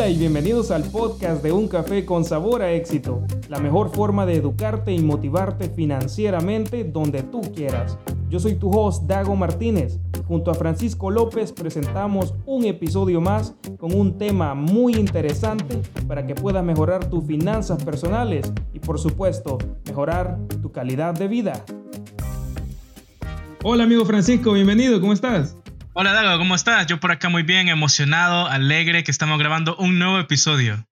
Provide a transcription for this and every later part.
Hola y bienvenidos al podcast de Un Café con Sabor a Éxito, la mejor forma de educarte y motivarte financieramente donde tú quieras. Yo soy tu host Dago Martínez. Junto a Francisco López presentamos un episodio más con un tema muy interesante para que puedas mejorar tus finanzas personales y por supuesto mejorar tu calidad de vida. Hola amigo Francisco, bienvenido, ¿cómo estás? Hola Dago, ¿cómo estás? Yo por acá muy bien, emocionado, alegre que estamos grabando un nuevo episodio.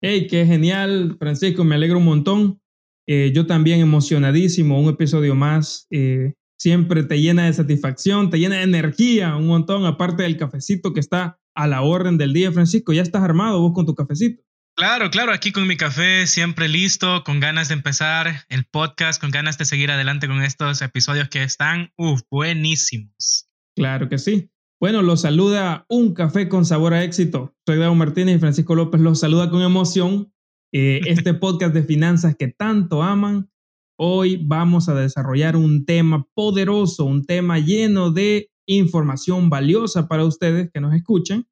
Hey, qué genial, Francisco, me alegro un montón. Eh, yo también emocionadísimo, un episodio más. Eh, siempre te llena de satisfacción, te llena de energía un montón, aparte del cafecito que está a la orden del día, Francisco. ¿Ya estás armado vos con tu cafecito? Claro, claro, aquí con mi café, siempre listo, con ganas de empezar el podcast, con ganas de seguir adelante con estos episodios que están, uff, buenísimos. Claro que sí. Bueno, los saluda un café con sabor a éxito. Soy Dago Martínez y Francisco López los saluda con emoción. Eh, este podcast de finanzas que tanto aman. Hoy vamos a desarrollar un tema poderoso, un tema lleno de información valiosa para ustedes que nos escuchen.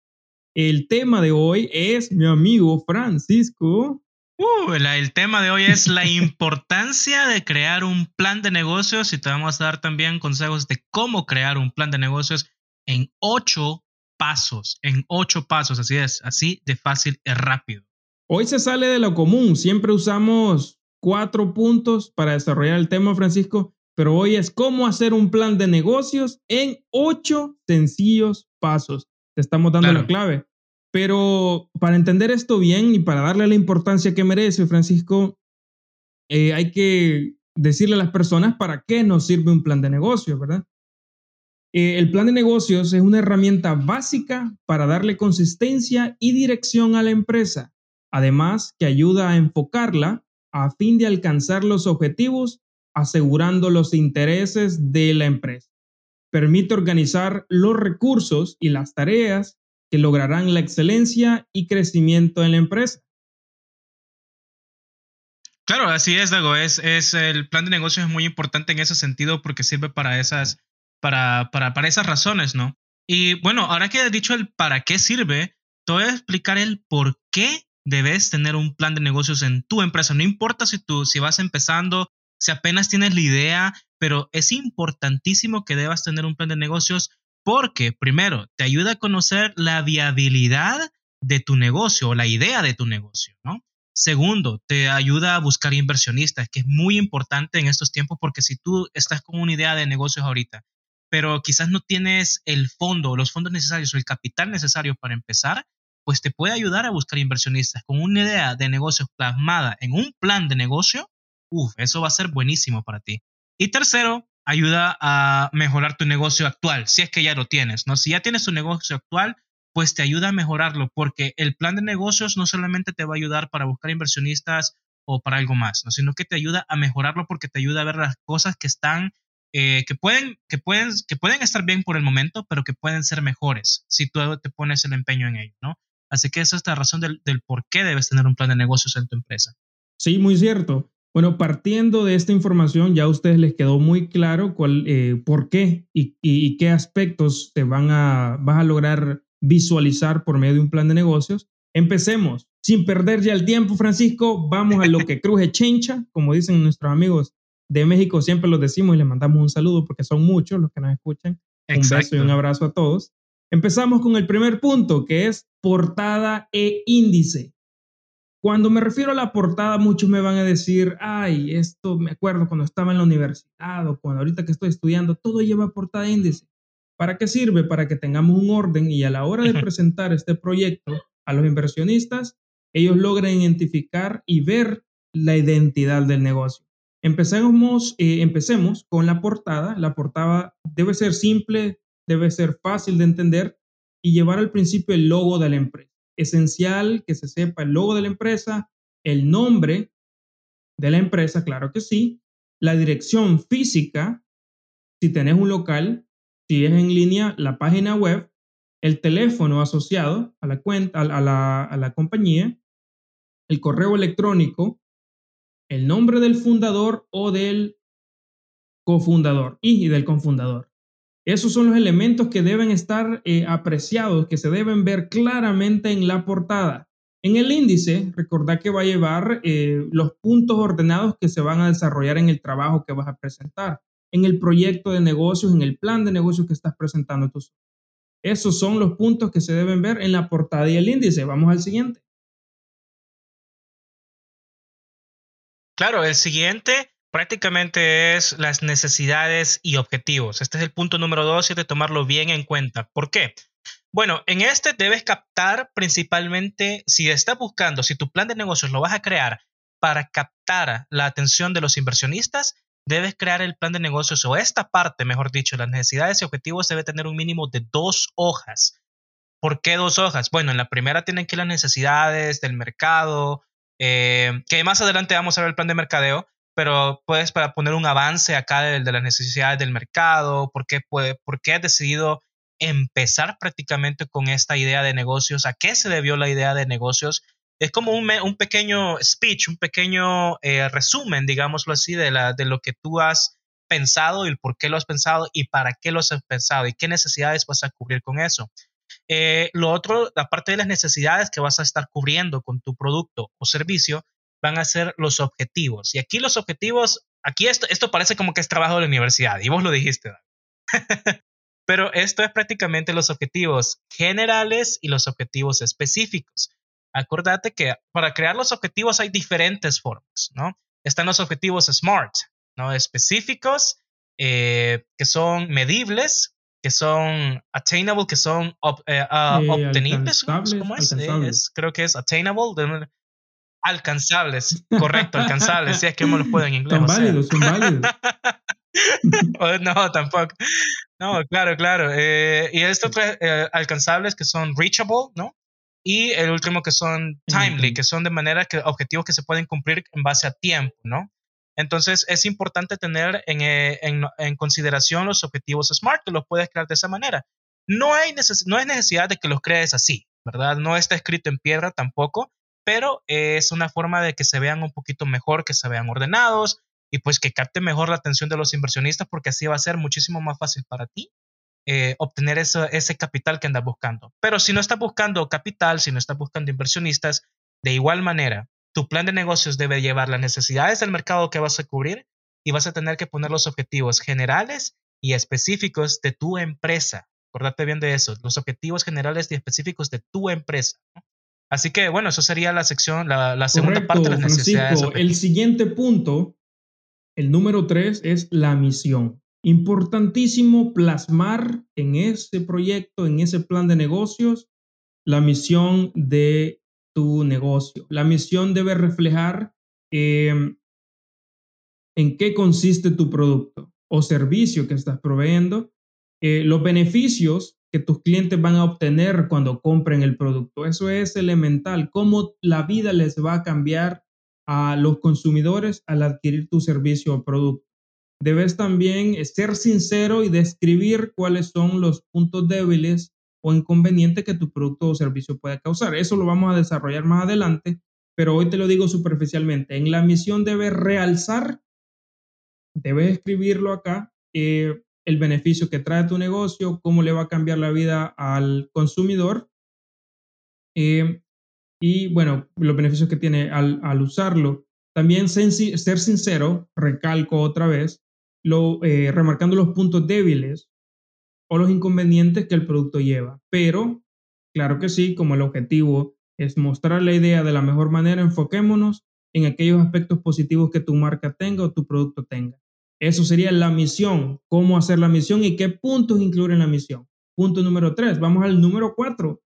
El tema de hoy es mi amigo Francisco. Uh, el tema de hoy es la importancia de crear un plan de negocios y te vamos a dar también consejos de cómo crear un plan de negocios en ocho pasos, en ocho pasos, así es, así de fácil y rápido. Hoy se sale de lo común, siempre usamos cuatro puntos para desarrollar el tema, Francisco, pero hoy es cómo hacer un plan de negocios en ocho sencillos pasos. Te estamos dando la clave. Pero para entender esto bien y para darle la importancia que merece, Francisco, eh, hay que decirle a las personas para qué nos sirve un plan de negocios, ¿verdad? Eh, el plan de negocios es una herramienta básica para darle consistencia y dirección a la empresa, además que ayuda a enfocarla a fin de alcanzar los objetivos asegurando los intereses de la empresa. Permite organizar los recursos y las tareas que lograrán la excelencia y crecimiento en la empresa. Claro, así es, Dago. Es, es, el plan de negocio es muy importante en ese sentido porque sirve para esas, para, para, para esas razones, ¿no? Y bueno, ahora que has dicho el para qué sirve, te voy a explicar el por qué debes tener un plan de negocios en tu empresa. No importa si tú, si vas empezando, si apenas tienes la idea, pero es importantísimo que debas tener un plan de negocios porque primero te ayuda a conocer la viabilidad de tu negocio o la idea de tu negocio, ¿no? Segundo, te ayuda a buscar inversionistas, que es muy importante en estos tiempos porque si tú estás con una idea de negocios ahorita, pero quizás no tienes el fondo, los fondos necesarios o el capital necesario para empezar, pues te puede ayudar a buscar inversionistas. Con una idea de negocio plasmada en un plan de negocio, uff, eso va a ser buenísimo para ti. Y tercero, ayuda a mejorar tu negocio actual, si es que ya lo tienes, ¿no? Si ya tienes tu negocio actual, pues te ayuda a mejorarlo, porque el plan de negocios no solamente te va a ayudar para buscar inversionistas o para algo más, ¿no? sino que te ayuda a mejorarlo porque te ayuda a ver las cosas que están, eh, que, pueden, que, pueden, que pueden estar bien por el momento, pero que pueden ser mejores si tú te pones el empeño en ello, ¿no? Así que esa es la razón del, del por qué debes tener un plan de negocios en tu empresa. Sí, muy cierto. Bueno, partiendo de esta información, ya a ustedes les quedó muy claro cuál, eh, por qué y, qué aspectos te van a, vas a lograr visualizar por medio de un plan de negocios. Empecemos. Sin perder ya el tiempo, Francisco, vamos a lo que cruje chencha, como dicen nuestros amigos de México, siempre los decimos y les mandamos un saludo porque son muchos los que nos escuchan. Un beso y un abrazo a todos. Empezamos con el primer punto, que es portada e índice. Cuando me refiero a la portada, muchos me van a decir, ay, esto me acuerdo cuando estaba en la universidad o cuando ahorita que estoy estudiando, todo lleva portada e índice. ¿Para qué sirve? Para que tengamos un orden y a la hora de presentar este proyecto a los inversionistas, ellos logren identificar y ver la identidad del negocio. Empecemos, eh, empecemos con la portada. La portada debe ser simple, debe ser fácil de entender y llevar al principio el logo de la empresa esencial que se sepa el logo de la empresa, el nombre de la empresa, claro que sí, la dirección física, si tenés un local, si es en línea, la página web, el teléfono asociado a la cuenta, a la, a la compañía, el correo electrónico, el nombre del fundador o del cofundador y del cofundador. Esos son los elementos que deben estar eh, apreciados, que se deben ver claramente en la portada. En el índice, recordad que va a llevar eh, los puntos ordenados que se van a desarrollar en el trabajo que vas a presentar, en el proyecto de negocios, en el plan de negocios que estás presentando tú. Esos son los puntos que se deben ver en la portada y el índice. Vamos al siguiente. Claro, el siguiente prácticamente es las necesidades y objetivos. Este es el punto número dos y de tomarlo bien en cuenta. ¿Por qué? Bueno, en este debes captar principalmente si estás buscando, si tu plan de negocios lo vas a crear para captar la atención de los inversionistas, debes crear el plan de negocios o esta parte, mejor dicho, las necesidades y objetivos debe tener un mínimo de dos hojas. ¿Por qué dos hojas? Bueno, en la primera tienen que ir las necesidades del mercado, eh, que más adelante vamos a ver el plan de mercadeo, pero puedes para poner un avance acá de, las necesidades del mercado, por qué, puede, por qué has decidido empezar prácticamente con esta idea de negocios, a qué se debió la idea de negocios. Es como un, un pequeño speech, un pequeño eh, resumen, digámoslo así, de, la, de lo que tú has pensado y el por qué lo has pensado y para qué lo has pensado y qué necesidades vas a cubrir con eso. Eh, lo otro, aparte de las necesidades que vas a estar cubriendo con tu producto o servicio, van a ser los objetivos. Y aquí los objetivos, aquí esto, esto parece como que es trabajo de la universidad, y vos lo dijiste. Pero esto es prácticamente los objetivos generales y los objetivos específicos. Acordate que para crear los objetivos hay diferentes formas, ¿no? Están los objetivos SMART, ¿no? Específicos, eh, que son medibles, que son attainable, que son eh, ah, obtenibles. ¿Cómo es? Creo que es attainable, alcanzables, correcto, alcanzables, si es que me lo pueden en inglés. Son válidos, son válidos. no, tampoco. No, claro, claro. Eh, y estos tres eh, alcanzables que son reachable, ¿no? Y el último que son timely, que son de manera que objetivos que se pueden cumplir en base a tiempo, ¿no? Entonces es importante tener eh, en, consideración los objetivos SMART, que los puedes crear de esa manera. No, hay no es necesidad de que los crees así, ¿verdad? No está escrito en piedra tampoco, pero es una forma de que se vean un poquito mejor, que se vean ordenados y pues que capte mejor la atención de los inversionistas porque así va a ser muchísimo más fácil para ti eh, obtener ese capital que andas buscando. Pero si no estás buscando capital, si no estás buscando inversionistas, de igual manera, tu plan de negocios debe llevar las necesidades del mercado que vas a cubrir y vas a tener que poner los objetivos generales y específicos de tu empresa. Acordate bien de eso, los objetivos generales y específicos de tu empresa. Así que, bueno, eso sería la sección, la, segunda parte de las necesidades. el siguiente punto, el número tres, es la misión. Importantísimo plasmar en ese proyecto, en ese plan de negocios, la misión de tu negocio. La misión debe reflejar em, en qué consiste tu producto o servicio que estás proveyendo, eh, los beneficios que tus clientes van a obtener cuando compren el producto. Eso es elemental, cómo la vida les va a cambiar a los consumidores al adquirir tu servicio o producto. Debes también ser sincero y describir cuáles son los puntos débiles o inconveniente que tu producto o servicio pueda causar. Eso lo vamos a desarrollar más adelante, pero hoy te lo digo superficialmente. En la misión debes realzar, debes escribirlo acá, eh, el beneficio que trae tu negocio, cómo le va a cambiar la vida al consumidor eh, y, bueno, los beneficios que tiene al, usarlo. También ser sincero, recalco otra vez, lo, eh, remarcando los puntos débiles o los inconvenientes que el producto lleva. Pero, claro que sí, como el objetivo es mostrar la idea de la mejor manera, enfoquémonos en aquellos aspectos positivos que tu marca tenga o tu producto tenga. Eso sería la misión, cómo hacer la misión y qué puntos incluir en la misión. Punto número tres, vamos al número cuatro.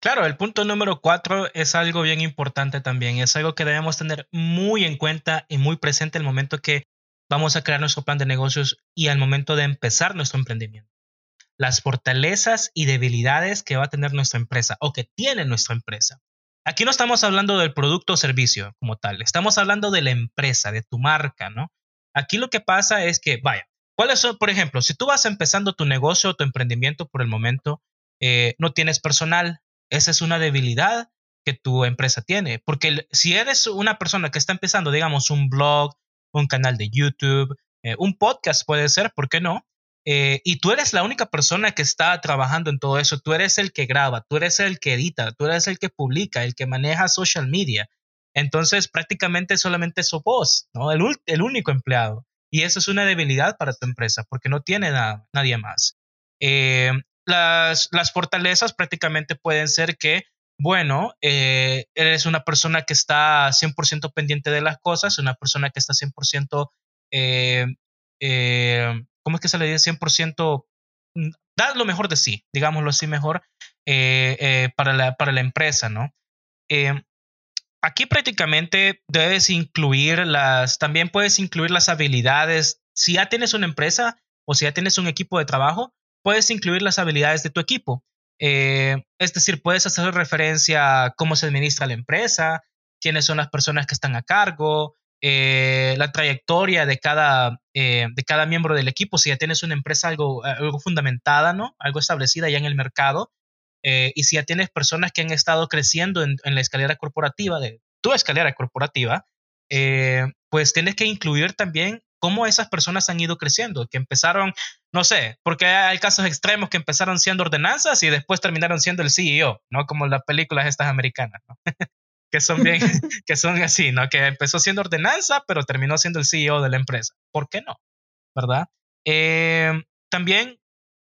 Claro, el punto número cuatro es algo bien importante también, es algo que debemos tener muy en cuenta y muy presente el momento que vamos a crear nuestro plan de negocios y al momento de empezar nuestro emprendimiento. Las fortalezas y debilidades que va a tener nuestra empresa o que tiene nuestra empresa. Aquí no estamos hablando del producto o servicio como tal, estamos hablando de la empresa, de tu marca, ¿no? Aquí lo que pasa es que, vaya, ¿cuáles son, por ejemplo, si tú vas empezando tu negocio o tu emprendimiento por el momento, eh, no tienes personal, esa es una debilidad que tu empresa tiene, porque si eres una persona que está empezando, digamos, un blog, un canal de YouTube, un podcast puede ser, ¿por qué no? Y tú eres la única persona que está trabajando en todo eso, tú eres el que graba, tú eres el que edita, tú eres el que publica, el que maneja social media. Entonces prácticamente solamente sos vos, ¿no? El, el único empleado. Y eso es una debilidad para tu empresa porque no tiene nadie más. Eh, las, fortalezas prácticamente pueden ser que, bueno, eh, eres una persona que está 100% pendiente de las cosas, una persona que está 100%, eh, ¿cómo es que se le dice? 100%, mm, da lo mejor de sí, digámoslo así mejor, para, la, para la empresa, ¿no? aquí prácticamente debes incluir las, también puedes incluir las habilidades. Si ya tienes una empresa o si ya tienes un equipo de trabajo, puedes incluir las habilidades de tu equipo. Eh, es decir, puedes hacer referencia a cómo se administra la empresa, quiénes son las personas que están a cargo, eh, la trayectoria de cada, eh, de cada miembro del equipo, si ya tienes una empresa algo, algo fundamentada, ¿no? Algo establecida ya en el mercado, eh, y si ya tienes personas que han estado creciendo en, la escalera corporativa, de tu escalera corporativa, eh, pues tienes que incluir también cómo esas personas han ido creciendo, que empezaron, no sé, porque hay casos extremos que empezaron siendo ordenanzas y después terminaron siendo el CEO, ¿no? Como las películas estas americanas, ¿no? que son bien, que son así, ¿no? Que empezó siendo ordenanza, pero terminó siendo el CEO de la empresa. ¿Por qué no? ¿Verdad? Eh, también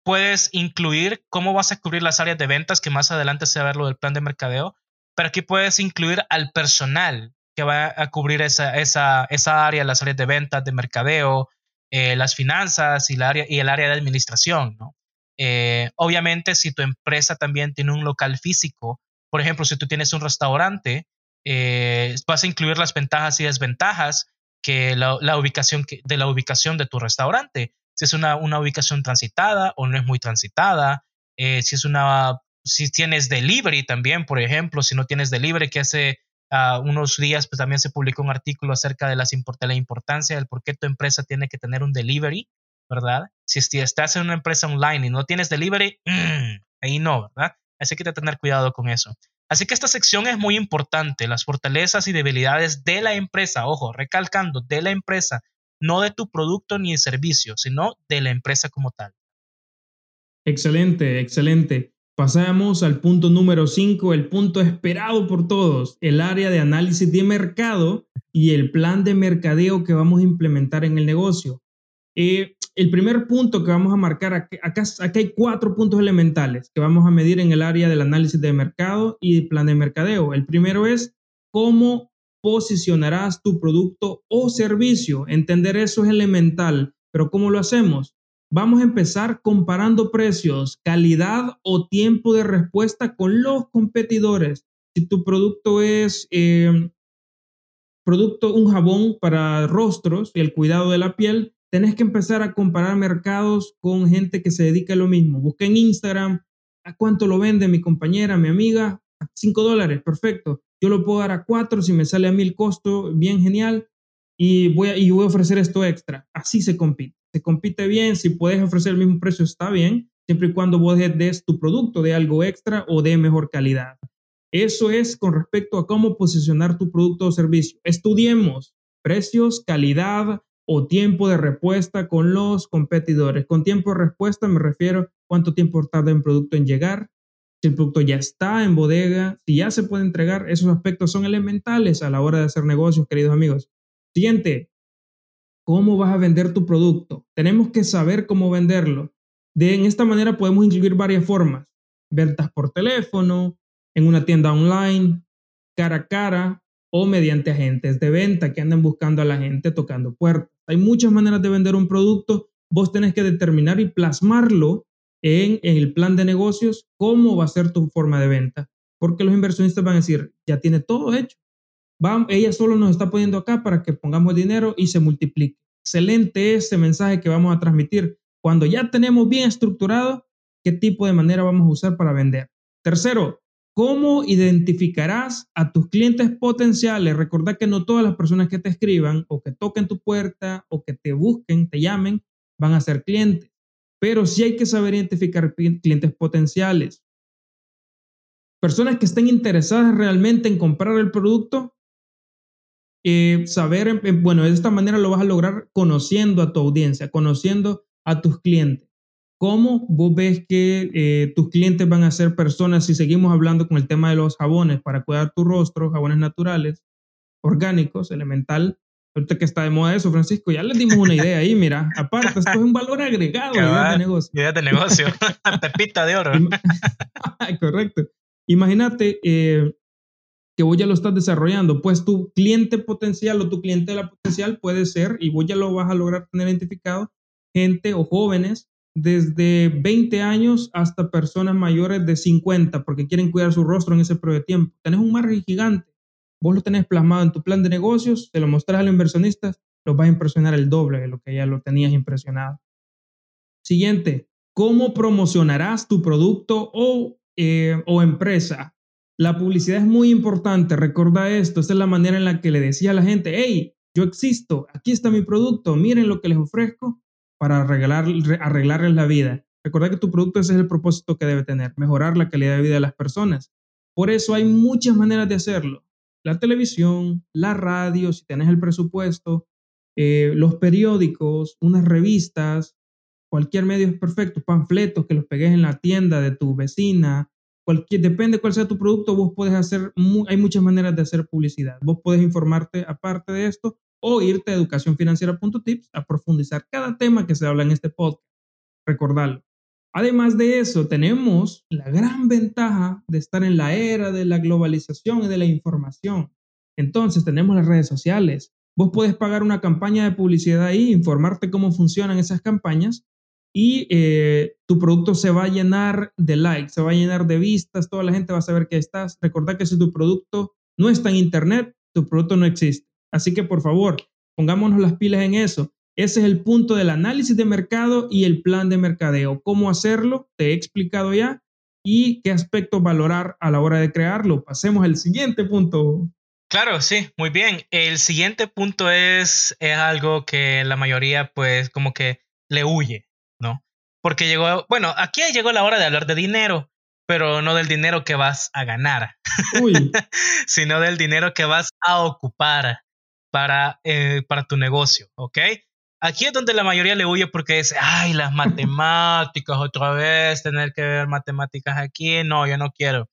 puedes incluir cómo vas a cubrir las áreas de ventas, que más adelante se va a ver lo del plan de mercadeo, pero aquí puedes incluir al personal que va a cubrir esa, esa, esa área, las áreas de ventas, de mercadeo, eh, las finanzas y, área, y el área de administración. ¿no? Eh, obviamente, si tu empresa también tiene un local físico, por ejemplo, si tú tienes un restaurante, eh, vas a incluir las ventajas y desventajas que la, ubicación de la ubicación de tu restaurante si es una, ubicación transitada o no es muy transitada, eh, si es una, si tienes delivery también, por ejemplo, si no tienes delivery, que hace ah, unos días pues también se publicó un artículo acerca de, las, de la importancia del por qué tu empresa tiene que tener un delivery, ¿verdad? Si estás en una empresa online y no tienes delivery, ahí no, ¿verdad? Así que hay que tener cuidado con eso. Así que esta sección es muy importante, las fortalezas y debilidades de la empresa, ojo, recalcando, de la empresa, no de tu producto ni servicio, sino de la empresa como tal. Excelente, excelente. Pasamos al punto número 5, el punto esperado por todos, el área de análisis de mercado y el plan de mercadeo que vamos a implementar en el negocio. Eh, el primer punto que vamos a marcar, acá, hay cuatro puntos elementales que vamos a medir en el área del análisis de mercado y plan de mercadeo. El primero es cómo posicionarás tu producto o servicio. Entender eso es elemental, pero ¿cómo lo hacemos? Vamos a empezar comparando precios, calidad o tiempo de respuesta con los competidores. Si tu producto es eh, producto, un jabón para rostros y el cuidado de la piel, tenés que empezar a comparar mercados con gente que se dedica a lo mismo. Busca en Instagram a cuánto lo vende mi compañera, mi amiga, a 5 dólares, perfecto yo lo puedo dar a cuatro, si me sale a mil costo, bien genial, y voy, a, y voy a ofrecer esto extra. Así se compite. Se compite bien, si puedes ofrecer el mismo precio está bien, siempre y cuando vos des tu producto de algo extra o de mejor calidad. Eso es con respecto a cómo posicionar tu producto o servicio. Estudiemos precios, calidad o tiempo de respuesta con los competidores. Con tiempo de respuesta me refiero cuánto tiempo tarda un producto en llegar, si el producto ya está en bodega, si ya se puede entregar, esos aspectos son elementales a la hora de hacer negocios, queridos amigos. Siguiente, ¿cómo vas a vender tu producto? Tenemos que saber cómo venderlo. De en esta manera podemos incluir varias formas. Ventas por teléfono, en una tienda online, cara a cara o mediante agentes de venta que andan buscando a la gente tocando puertas. Hay muchas maneras de vender un producto. Vos tenés que determinar y plasmarlo en, el plan de negocios cómo va a ser tu forma de venta. Porque los inversionistas van a decir, ya tiene todo hecho. ella solo nos está poniendo acá para que pongamos dinero y se multiplique. Excelente ese mensaje que vamos a transmitir. Cuando ya tenemos bien estructurado qué tipo de manera vamos a usar para vender. Tercero, ¿cómo identificarás a tus clientes potenciales? Recordad que no todas las personas que te escriban o que toquen tu puerta o que te busquen, te llamen, van a ser clientes pero sí hay que saber identificar clientes potenciales. Personas que estén interesadas realmente en comprar el producto eh, saber, bueno, de esta manera lo vas a lograr conociendo a tu audiencia, conociendo a tus clientes. ¿Cómo vos ves que eh, tus clientes van a ser personas si seguimos hablando con el tema de los jabones para cuidar tu rostro, jabones naturales, orgánicos, elemental? Ahorita que está de moda eso, Francisco, ya les dimos una idea ahí, mira. Aparte, esto es un valor agregado de negocio. Idea de negocio, pepita de oro. Correcto. Imagínate eh, que vos ya lo estás desarrollando, pues tu cliente potencial o tu clientela potencial puede ser, y vos ya lo vas a lograr tener identificado, gente o jóvenes desde 20 años hasta personas mayores de 50 porque quieren cuidar su rostro en ese periodo de tiempo. Tenés un margen gigante. Vos lo tenés plasmado en tu plan de negocios, te lo mostrás a los inversionistas, los vas a impresionar el doble de lo que ya lo tenías impresionado. Siguiente, ¿cómo promocionarás tu producto o, eh, o empresa? La publicidad es muy importante, recuerda esto, esta es la manera en la que le decía a la gente, hey, yo existo, aquí está mi producto, miren lo que les ofrezco para arreglar, arreglarles la vida. Recuerda que tu producto ese es el propósito que debe tener, mejorar la calidad de vida de las personas. Por eso hay muchas maneras de hacerlo. La televisión, la radio, si tienes el presupuesto, eh, los periódicos, unas revistas, cualquier medio es perfecto, panfletos que los pegues en la tienda de tu vecina, cualquier, depende cuál sea tu producto, vos puedes hacer, hay muchas maneras de hacer publicidad. Vos puedes informarte aparte de esto o irte a educacionfinanciera.tips a profundizar cada tema que se habla en este podcast. Recordarlo. Además de eso, tenemos la gran ventaja de estar en la era de la globalización y de la información. Entonces, tenemos las redes sociales. Vos puedes pagar una campaña de publicidad ahí, informarte cómo funcionan esas campañas y eh, tu producto se va a llenar de likes, se va a llenar de vistas, toda la gente va a saber que estás. Recordad que si tu producto no está en Internet, tu producto no existe. Así que por favor, pongámonos las pilas en eso. Ese es el punto del análisis de mercado y el plan de mercadeo. ¿Cómo hacerlo? Te he explicado ya. ¿Y qué aspectos valorar a la hora de crearlo? Pasemos al siguiente punto. Claro, sí, muy bien. El siguiente punto es, es algo que la mayoría pues como que le huye, ¿no? Porque llegó, bueno, aquí llegó la hora de hablar de dinero, pero no del dinero que vas a ganar, sino del dinero que vas a ocupar para, eh, para tu negocio, ¿ok? Aquí es donde la mayoría le huye porque dice, ay, las matemáticas otra vez, tener que ver matemáticas aquí, no, yo no quiero.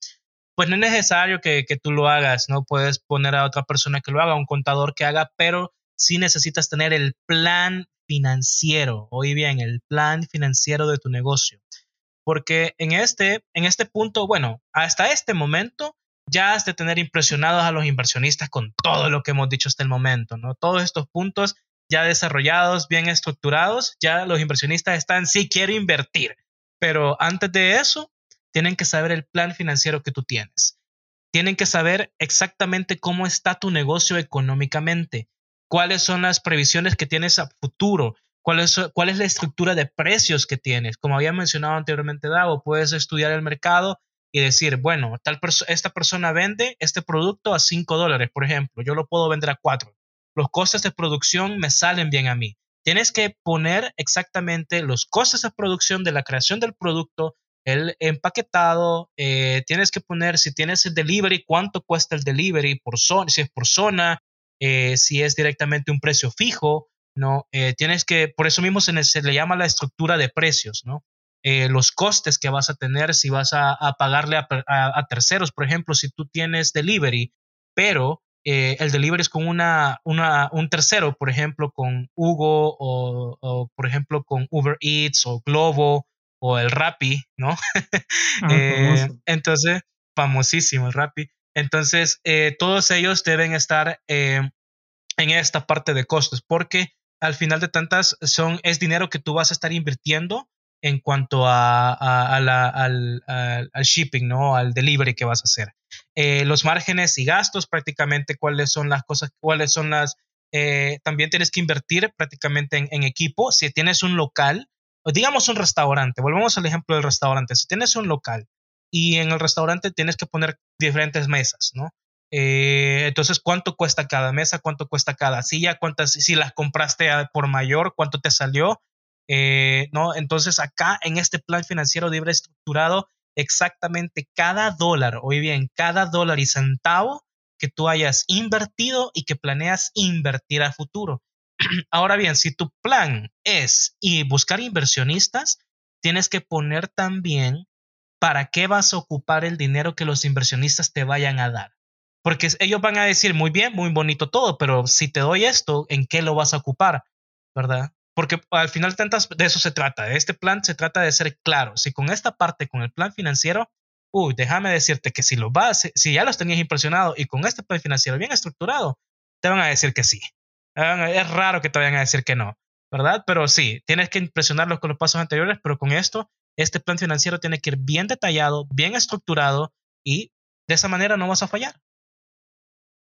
Pues no es necesario que, que tú lo hagas, ¿no? Puedes poner a otra persona que lo haga, un contador que haga, pero sí necesitas tener el plan financiero, oí bien, el plan financiero de tu negocio. Porque en este, en este punto, bueno, hasta este momento, ya has de tener impresionados a los inversionistas con todo lo que hemos dicho hasta el momento, ¿no? Todos estos puntos ya desarrollados, bien estructurados, ya los inversionistas están, sí, quiero invertir, pero antes de eso, tienen que saber el plan financiero que tú tienes. Tienen que saber exactamente cómo está tu negocio económicamente, cuáles son las previsiones que tienes a futuro, cuál es, cuál es la estructura de precios que tienes. Como había mencionado anteriormente, Dago, puedes estudiar el mercado y decir, bueno, tal esta persona vende este producto a 5 dólares, por ejemplo, yo lo puedo vender a 4. Los costes de producción me salen bien a mí. Tienes que poner exactamente los costes de producción de la creación del producto, el empaquetado, eh, tienes que poner si tienes el delivery, cuánto cuesta el delivery por si es por zona, eh, si es directamente un precio fijo, ¿no? Eh, tienes que, por eso mismo se, se, le llama la estructura de precios, ¿no? Eh, los costes que vas a tener si vas a, pagarle a, terceros. Por ejemplo, si tú tienes delivery, pero eh, el delivery es con una, un tercero, por ejemplo, con Hugo o, por ejemplo, con Uber Eats o Globo o el Rappi, ¿no? Ah, eh, entonces, famosísimo el Rappi. Entonces, todos ellos deben estar en esta parte de costos porque al final de tantas son, es dinero que tú vas a estar invirtiendo en cuanto a, al, shipping, ¿no? Al delivery que vas a hacer. Eh, los márgenes y gastos, prácticamente cuáles son las cosas, cuáles son las... Eh, también tienes que invertir prácticamente en, equipo. Si tienes un local, digamos un restaurante, volvemos al ejemplo del restaurante. Si tienes un local y en el restaurante tienes que poner diferentes mesas, ¿no? Eh, entonces, ¿cuánto cuesta cada mesa? ¿Cuánto cuesta cada silla? ¿Cuántas, si las compraste por mayor, cuánto te salió? Eh, ¿no? Entonces acá en este plan financiero libre estructurado exactamente cada dólar, hoy bien, cada dólar y centavo que tú hayas invertido y que planeas invertir a futuro. Ahora bien, si tu plan es y buscar inversionistas, tienes que poner también para qué vas a ocupar el dinero que los inversionistas te vayan a dar. Porque ellos van a decir, muy bien, muy bonito todo, pero si te doy esto, ¿en qué lo vas a ocupar? ¿Verdad? Porque al final de eso se trata. Este plan se trata de ser claro. Si con esta parte, con el plan financiero, uy, déjame decirte que si lo vas, si ya los tenías impresionado y con este plan financiero bien estructurado, te van a decir que sí. Es raro que te vayan a decir que no, ¿verdad? Pero sí, tienes que impresionarlos con los pasos anteriores, pero con esto, este plan financiero tiene que ir bien detallado, bien estructurado y de esa manera no vas a fallar.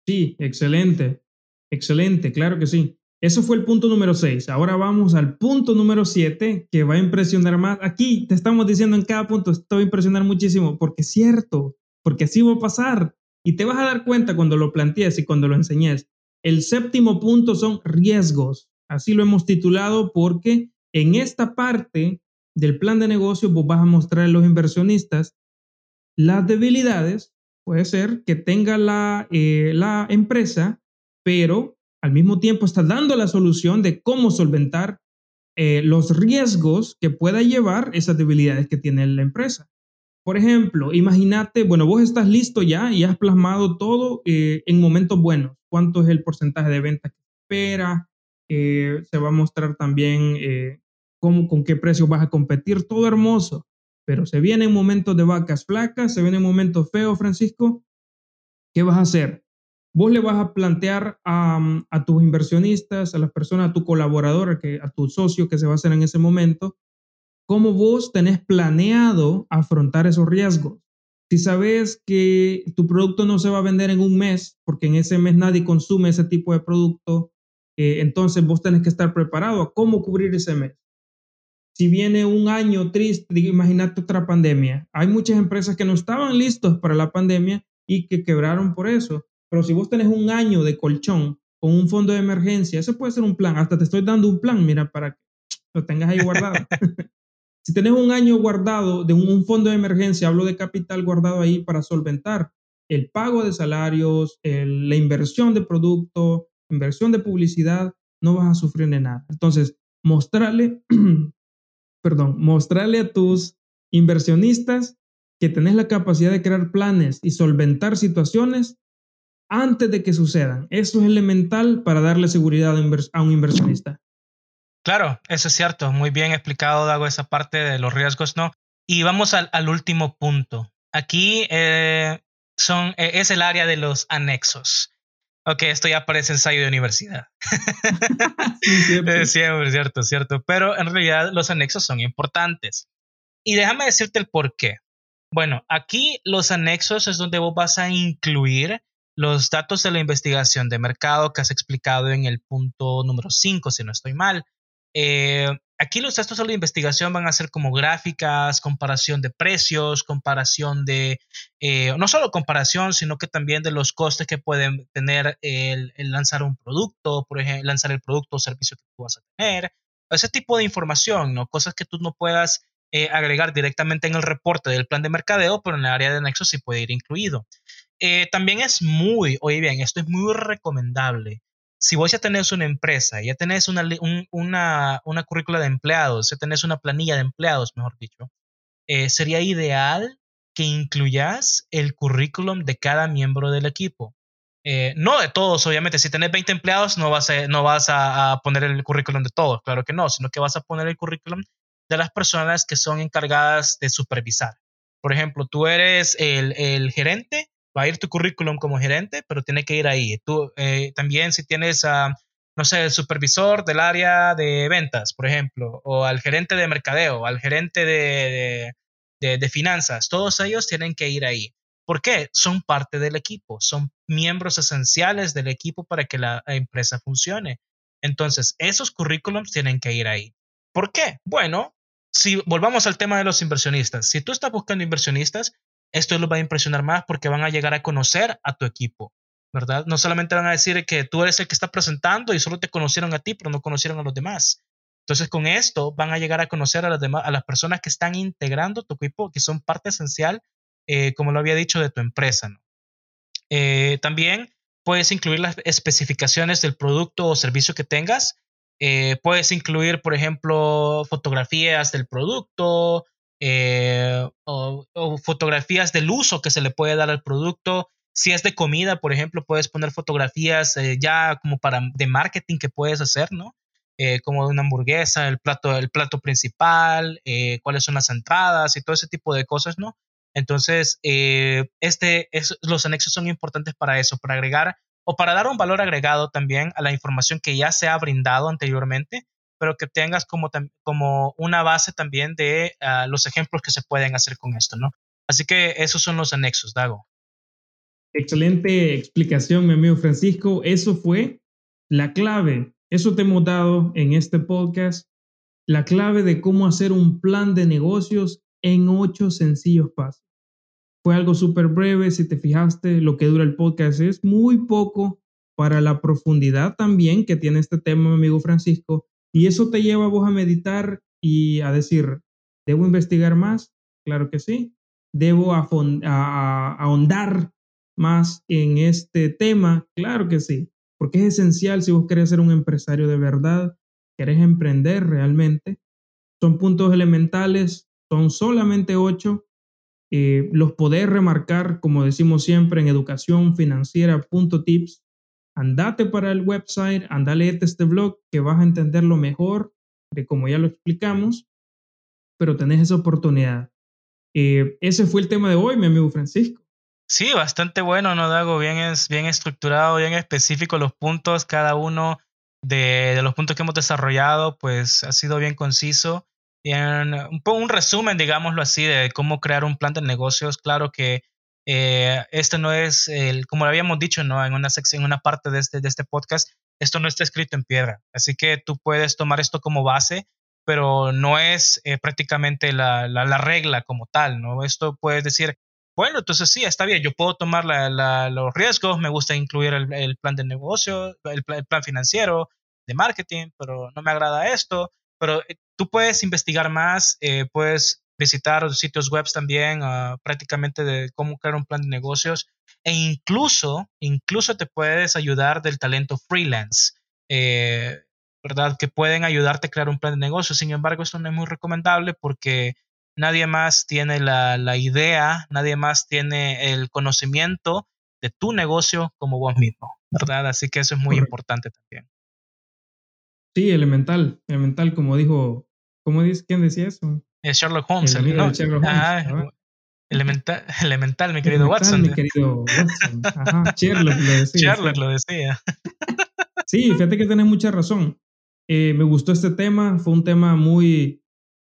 Sí, excelente, excelente, claro que sí. Eso fue el punto número 6. Ahora vamos al punto número 7 que va a impresionar más. Aquí te estamos diciendo en cada punto, esto va a impresionar muchísimo porque es cierto, porque así va a pasar. Y te vas a dar cuenta cuando lo plantees y cuando lo enseñes. El séptimo punto son riesgos. Así lo hemos titulado porque en esta parte del plan de negocio vos vas a mostrar a los inversionistas las debilidades. Puede ser que tenga la, eh, la empresa, pero al mismo tiempo estás dando la solución de cómo solventar eh, los riesgos que pueda llevar esas debilidades que tiene la empresa. Por ejemplo, imagínate, bueno, vos estás listo ya y has plasmado todo eh, en momentos buenos. ¿Cuánto es el porcentaje de ventas que espera? Eh, se va a mostrar también cómo, con qué precio vas a competir. Todo hermoso, pero se vienen momentos de vacas flacas, se vienen momentos feos, Francisco. ¿Qué vas a hacer? Vos le vas a plantear a, tus inversionistas, a las personas, a tu colaborador, a, tu socio que se va a hacer en ese momento, cómo vos tenés planeado afrontar esos riesgos. Si sabes que tu producto no se va a vender en un mes, porque en ese mes nadie consume ese tipo de producto, eh, entonces vos tenés que estar preparado a cómo cubrir ese mes. Si viene un año triste, imagínate otra pandemia. Hay muchas empresas que no estaban listos para la pandemia y que quebraron por eso. Pero si vos tenés un año de colchón con un fondo de emergencia, eso puede ser un plan. Hasta te estoy dando un plan, mira, para que lo tengas ahí guardado. si tenés un año guardado de un, fondo de emergencia, hablo de capital guardado ahí para solventar el pago de salarios, la inversión de producto, inversión de publicidad, no vas a sufrir de nada. Entonces, mostrarle, perdón, mostrarle a tus inversionistas que tenés la capacidad de crear planes y solventar situaciones antes de que sucedan. Eso es elemental para darle seguridad a un inversionista. Claro, eso es cierto. Muy bien explicado, Dago, esa parte de los riesgos, ¿no? Y vamos al, último punto. Aquí eh, son, e, es el área de los anexos. Ok, esto ya parece ensayo de universidad. sí, siempre, cierto, cierto. Pero en realidad los anexos son importantes. Y déjame decirte el por qué. Bueno, aquí los anexos es donde vos vas a incluir los datos de la investigación de mercado que has explicado en el punto número 5, si no estoy mal. Eh, aquí los datos de la investigación van a ser como gráficas, comparación de precios, comparación de, eh, no solo comparación, sino que también de los costes que pueden tener el, lanzar un producto, por ejemplo, lanzar el producto o servicio que tú vas a tener. Ese tipo de información, ¿no? Cosas que tú no puedas eh, agregar directamente en el reporte del plan de mercadeo, pero en el área de anexo sí puede ir incluido. Eh, también es muy, oye bien, esto es muy recomendable. Si vos ya tenés una empresa, ya tenés una, una, una currícula de empleados, ya tenés una planilla de empleados, mejor dicho, eh, sería ideal que incluyas el currículum de cada miembro del equipo. Eh, no de todos, obviamente. Si tenés 20 empleados, no vas, a, no vas a, poner el currículum de todos, claro que no, sino que vas a poner el currículum de las personas que son encargadas de supervisar. Por ejemplo, tú eres el, el gerente va a ir tu currículum como gerente, pero tiene que ir ahí. Tú eh, también si tienes a, no sé, el supervisor del área de ventas, por ejemplo, o al gerente de mercadeo, al gerente de, de, finanzas, todos ellos tienen que ir ahí. ¿Por qué? Son parte del equipo, son miembros esenciales del equipo para que la empresa funcione. Entonces, esos currículums tienen que ir ahí. ¿Por qué? Bueno, si volvamos al tema de los inversionistas, si tú estás buscando inversionistas, esto los va a impresionar más porque van a llegar a conocer a tu equipo, ¿verdad? No solamente van a decir que tú eres el que está presentando y solo te conocieron a ti, pero no conocieron a los demás. Entonces, con esto van a llegar a conocer a las, demás, a las personas que están integrando tu equipo, que son parte esencial, eh, como lo había dicho, de tu empresa, ¿no? Eh, también puedes incluir las especificaciones del producto o servicio que tengas. Eh, puedes incluir, por ejemplo, fotografías del producto o, o, fotografías del uso que se le puede dar al producto. Si es de comida, por ejemplo, puedes poner fotografías ya como para de marketing que puedes hacer, ¿no? Eh, como una hamburguesa, el plato, el plato principal, eh, cuáles son las entradas y todo ese tipo de cosas, ¿no? Entonces, eh, este, los anexos son importantes para eso, para agregar o para dar un valor agregado también a la información que ya se ha brindado anteriormente, pero que tengas como, como una base también de ah, los ejemplos que se pueden hacer con esto, ¿no? Así que esos son los anexos, Dago. Excelente explicación, mi amigo Francisco. Eso fue la clave eso te hemos dado en este podcast, la clave de cómo hacer un plan de negocios en ocho sencillos pasos. Fue algo súper breve, si te fijaste, lo que dura el podcast es muy poco para la profundidad también que tiene este tema, mi amigo Francisco, y eso te lleva a vos a meditar y a decir, ¿debo investigar más? Claro que sí. ¿Debo ahondar más en este tema? Claro que sí porque es esencial si vos querés ser un empresario de verdad, querés emprender realmente. Son puntos elementales, son solamente ocho. Eh, los podés remarcar, como decimos siempre, en educacionfinanciera.tips. Andate para el website, anda este blog que vas a entenderlo mejor de como ya lo explicamos, pero tenés esa oportunidad. Eh, ese fue el tema de hoy, mi amigo Francisco. Sí, bastante bueno, ¿no, Dago? Bien, es, bien estructurado, bien específico los puntos, cada uno de, los puntos que hemos desarrollado, pues ha sido bien conciso. Bien, un, un resumen, digámoslo así, de cómo crear un plan de negocios. Claro que eh, este no es, el, como lo habíamos dicho, ¿no? En una sección, en una parte de este, de este podcast, esto no está escrito en piedra. Así que tú puedes tomar esto como base, pero no es eh, prácticamente la, la, la, regla como tal, ¿no? Esto puedes decir, bueno, entonces sí, está bien, yo puedo tomar los riesgos, me gusta incluir el, plan de negocio, el, plan financiero, de marketing, pero no me agrada esto. Pero eh, tú puedes investigar más, eh, puedes visitar sitios web también, ah, prácticamente de cómo crear un plan de negocios e incluso, incluso te puedes ayudar del talento freelance, eh, ¿verdad? Que pueden ayudarte a crear un plan de negocio. Sin embargo, esto no es muy recomendable porque nadie más tiene la, idea, nadie más tiene el conocimiento de tu negocio como vos mismo, ¿verdad? Así que eso es muy importante también. Sí, elemental, elemental, como dijo, ¿cómo dice, quién decía eso? Es Sherlock Holmes, el, ¿no? Sherlock Holmes, elemental, elemental, mi querido Watson. Mi querido Watson. Ajá, Sherlock lo decía. Sherlock lo decía. Sí, fíjate que tenés mucha razón. Eh, me gustó este tema, fue un tema muy,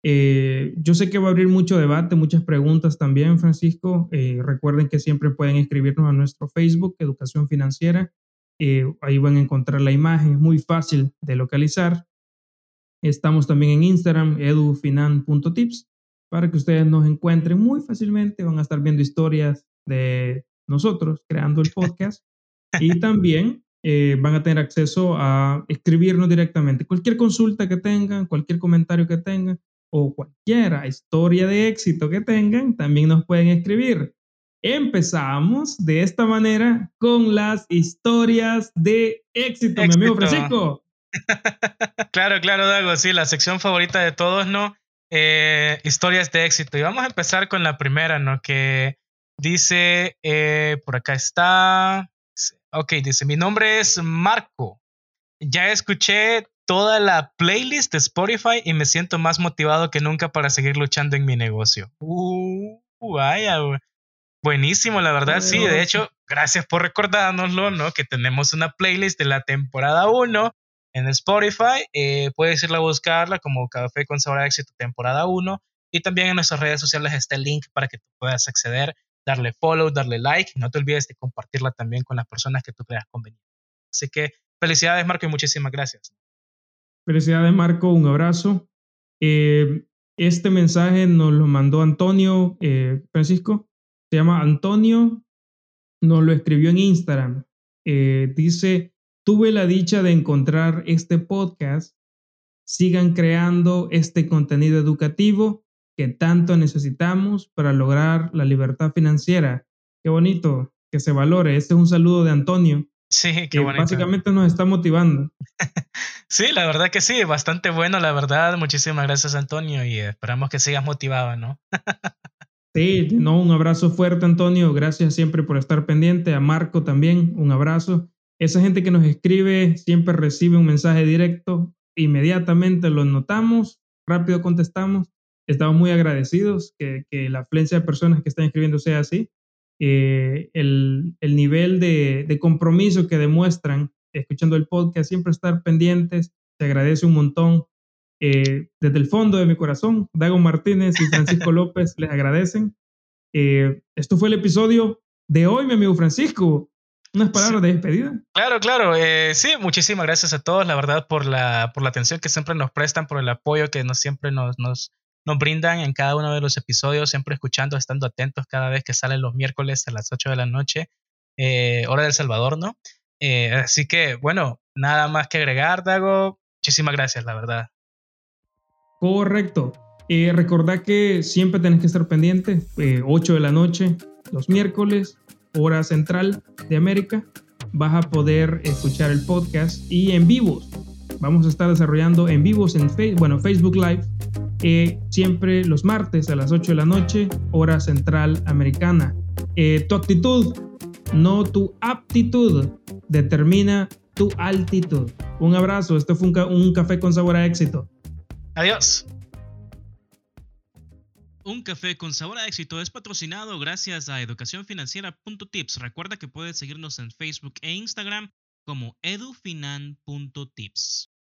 eh, yo sé que va a abrir mucho debate, muchas preguntas también, Francisco. Eh, recuerden que siempre pueden escribirnos a nuestro Facebook, Educación Financiera. Eh, ahí van a encontrar la imagen, es muy fácil de localizar. Estamos también en Instagram, edufinan.tips, para que ustedes nos encuentren muy fácilmente. Van a estar viendo historias de nosotros creando el podcast. y también van a tener acceso a escribirnos directamente. Cualquier consulta que tengan, cualquier comentario que tengan, o cualquier historia de éxito que tengan, también nos pueden escribir. Empezamos de esta manera con las historias de éxito, mi amigo Francisco. Claro, claro, Dago, sí, la sección favorita de todos, ¿no? Eh, historias de éxito. Y vamos a empezar con la primera, ¿no? Que dice, eh, por acá está, ok, dice, mi nombre es Marco. Ya escuché toda la playlist de Spotify y me siento más motivado que nunca para seguir luchando en mi negocio. Uh, vaya, buenísimo, la verdad, sí. De hecho, gracias por recordárnoslo, ¿no? Que tenemos una playlist de la temporada 1 en Spotify. Eh, puedes irla a buscarla como Café con Sabor a Éxito temporada 1. Y también en nuestras redes sociales está el link para que tú puedas acceder, darle follow, darle like. No te olvides de compartirla también con las personas que tú creas conveniente. Así que felicidades, Marco, y muchísimas gracias. Felicidades, Marco. Un abrazo. Eh, este mensaje nos lo mandó Antonio eh, Francisco. Se llama Antonio. Nos lo escribió en Instagram. Eh, dice, tuve la dicha de encontrar este podcast. Sigan creando este contenido educativo que tanto necesitamos para lograr la libertad financiera. Qué bonito, que se valore. Este es un saludo de Antonio. Sí, qué que bonito. Básicamente nos está motivando. sí, la verdad que sí, bastante bueno, la verdad. Muchísimas gracias, Antonio, y esperamos que sigas motivado, ¿no? sí, no, un abrazo fuerte, Antonio. Gracias siempre por estar pendiente. A Marco también, un abrazo. Esa gente que nos escribe siempre recibe un mensaje directo, inmediatamente lo notamos, rápido contestamos. Estamos muy agradecidos que, que la afluencia de personas que están escribiendo sea así. Eh, el, el, nivel de, de, compromiso que demuestran escuchando el podcast, siempre estar pendientes, se agradece un montón. Eh, desde el fondo de mi corazón, Dago Martínez y Francisco López les agradecen. Eh, esto fue el episodio de hoy, mi amigo Francisco. Unas palabras de despedida. Claro, claro. Eh, sí, muchísimas gracias a todos, la verdad, por la, por la atención que siempre nos prestan, por el apoyo que nos, siempre nos, nos, nos brindan en cada uno de los episodios, siempre escuchando, estando atentos cada vez que salen los miércoles a las 8 de la noche, eh, hora del Salvador, ¿no? Eh, así que, bueno, nada más que agregar, Dago. Muchísimas gracias, la verdad. Correcto. Eh, recordad que siempre tenés que estar pendiente, 8 de la noche, los miércoles, hora central de América, vas a poder escuchar el podcast y en vivos. Vamos a estar desarrollando en vivos en Facebook, bueno, Facebook Live, eh, siempre los martes a las 8 de la noche, hora central americana. Eh, tu actitud, no tu aptitud, determina tu altitud. Un abrazo, esto fue un, un café con sabor a éxito. Adiós. Un café con sabor a éxito es patrocinado gracias a educacionfinanciera.tips. Recuerda que puedes seguirnos en Facebook e Instagram como edufinan.tips.